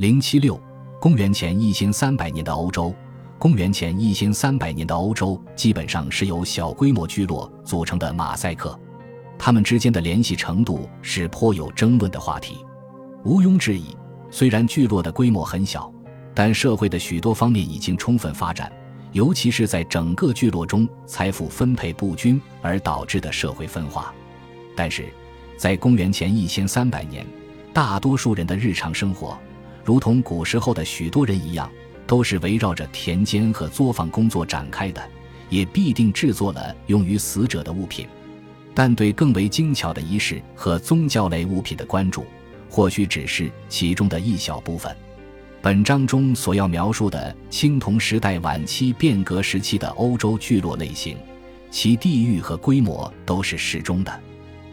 零七六，公元前一千三百年的欧洲，公元前一千三百年的欧洲基本上是由小规模聚落组成的马赛克，它们之间的联系程度是颇有争论的话题。毋庸置疑，虽然聚落的规模很小，但社会的许多方面已经充分发展，尤其是在整个聚落中财富分配不均而导致的社会分化。但是，在公元前一千三百年，大多数人的日常生活，如同古时候的许多人一样，都是围绕着田间和作坊工作展开的，也必定制作了用于死者的物品。但对更为精巧的仪式和宗教类物品的关注。或许只是其中的一小部分。本章中所要描述的青铜时代晚期变革时期的欧洲聚落类型，其地域和规模都是适中的。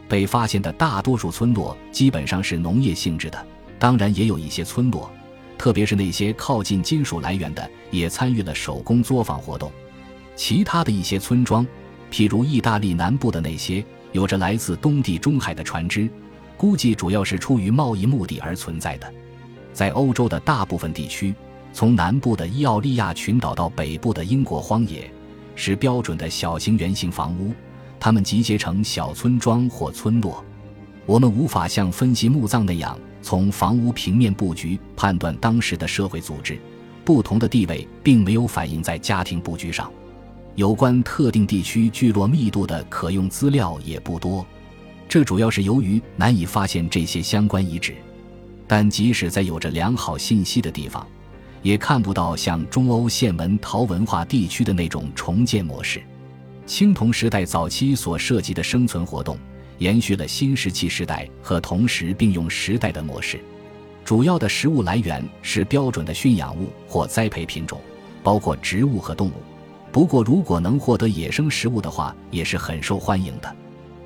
被发现的大多数村落基本上是农业性质的，当然也有一些村落，特别是那些靠近金属来源的，也参与了手工作坊活动。其他的一些村庄，譬如意大利南部的那些，有着来自东地中海的船只。估计主要是出于贸易目的而存在的，在欧洲的大部分地区，从南部的伊奥利亚群岛到北部的英国荒野，是标准的小型圆形房屋，它们集结成小村庄或村落。我们无法像分析墓葬那样，从房屋平面布局判断当时的社会组织，不同的地位并没有反映在家庭布局上。有关特定地区聚落密度的可用资料也不多。这主要是由于难以发现这些相关遗址，但即使在有着良好信息的地方，也看不到像中欧现文陶文化地区的那种重建模式。青铜时代早期所涉及的生存活动，延续了新石器时代和同时并用时代的模式。主要的食物来源是标准的驯养物或栽培品种，包括植物和动物。不过，如果能获得野生食物的话，也是很受欢迎的。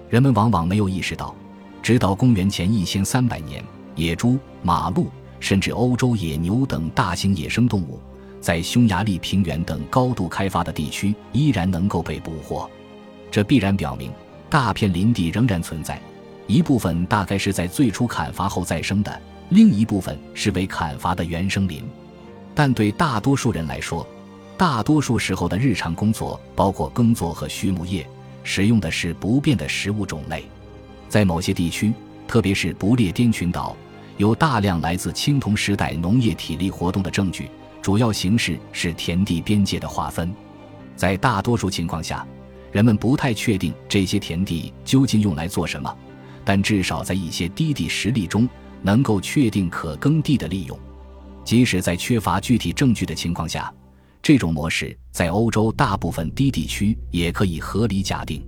人们往往没有意识到，直到公元前一千三百年，野猪、马鹿，甚至欧洲野牛等大型野生动物，在匈牙利平原等高度开发的地区依然能够被捕获。这必然表明，大片林地仍然存在，一部分大概是在最初砍伐后再生的，另一部分是为砍伐的原生林。但对大多数人来说，大多数时候的日常工作包括耕作和畜牧业。使用的是不变的食物种类，在某些地区，特别是不列颠群岛，有大量来自青铜时代农业体力活动的证据。主要形式是田地边界的划分。在大多数情况下，人们不太确定这些田地究竟用来做什么，但至少在一些低地实例中，能够确定可耕地的利用。即使在缺乏具体证据的情况下。这种模式在欧洲大部分低地区也可以合理假定。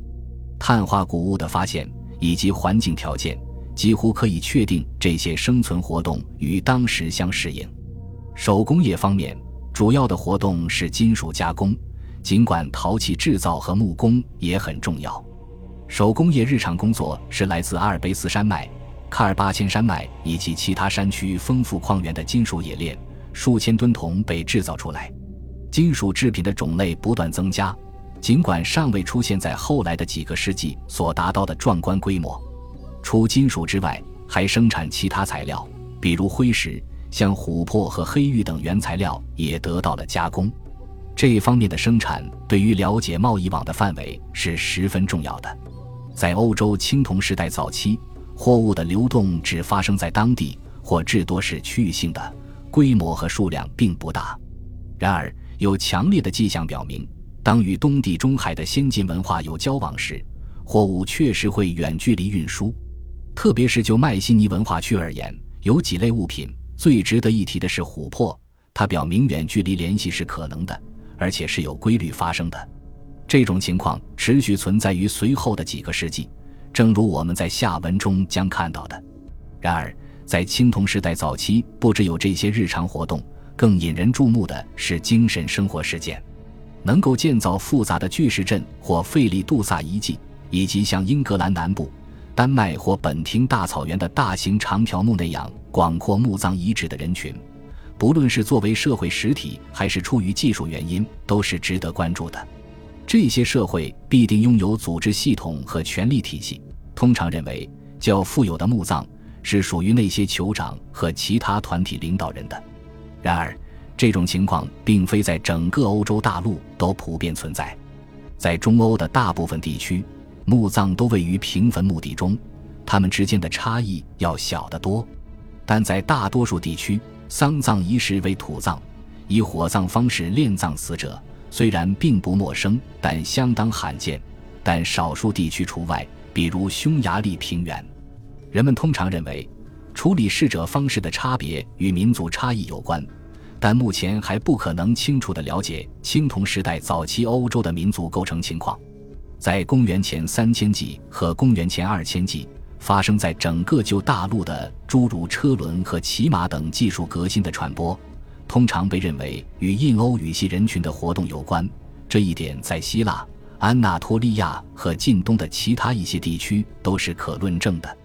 碳化谷物的发现以及环境条件几乎可以确定这些生存活动与当时相适应。手工业方面，主要的活动是金属加工，尽管陶器制造和木工也很重要。手工业日常工作是来自阿尔卑斯山脉、喀尔巴阡山脉以及其他山区丰富矿源的金属冶炼，数千吨铜被制造出来。金属制品的种类不断增加，尽管尚未出现在后来的几个世纪所达到的壮观规模。除金属之外，还生产其他材料，比如灰石，像琥珀和黑玉等原材料也得到了加工。这一方面的生产对于了解贸易网的范围是十分重要的。在欧洲青铜时代早期，货物的流动只发生在当地，或至多是区域性的，规模和数量并不大。然而，有强烈的迹象表明，当与东地中海的先进文化有交往时，货物确实会远距离运输。特别是就迈锡尼文化区而言，有几类物品最值得一提的是琥珀，它表明远距离联系是可能的，而且是有规律发生的。这种情况持续存在于随后的几个世纪，正如我们在下文中将看到的。然而，在青铜时代早期，不只有这些日常活动。更引人注目的是精神生活事件，能够建造复杂的巨石阵或费利杜萨遗迹，以及像英格兰南部、丹麦或本汀大草原的大型长条墓那样广阔墓葬遗址的人群，不论是作为社会实体还是出于技术原因，都是值得关注的。这些社会必定拥有组织系统和权力体系。通常认为，较富有的墓葬是属于那些酋长和其他团体领导人的。然而，这种情况并非在整个欧洲大陆都普遍存在。在中欧的大部分地区，墓葬都位于平坟墓地中，它们之间的差异要小得多。但在大多数地区，丧葬仪式为土葬，以火葬方式殓葬死者。虽然并不陌生，但相当罕见。但少数地区除外，比如匈牙利平原。人们通常认为，处理逝者方式的差别与民族差异有关，但目前还不可能清楚地了解青铜时代早期欧洲的民族构成情况。在公元前三千纪和公元前二千纪，发生在整个旧大陆的诸如车轮和骑马等技术革新的传播。通常被认为与印欧语系人群的活动有关，这一点在希腊、安纳托利亚和近东的其他一些地区都是可论证的。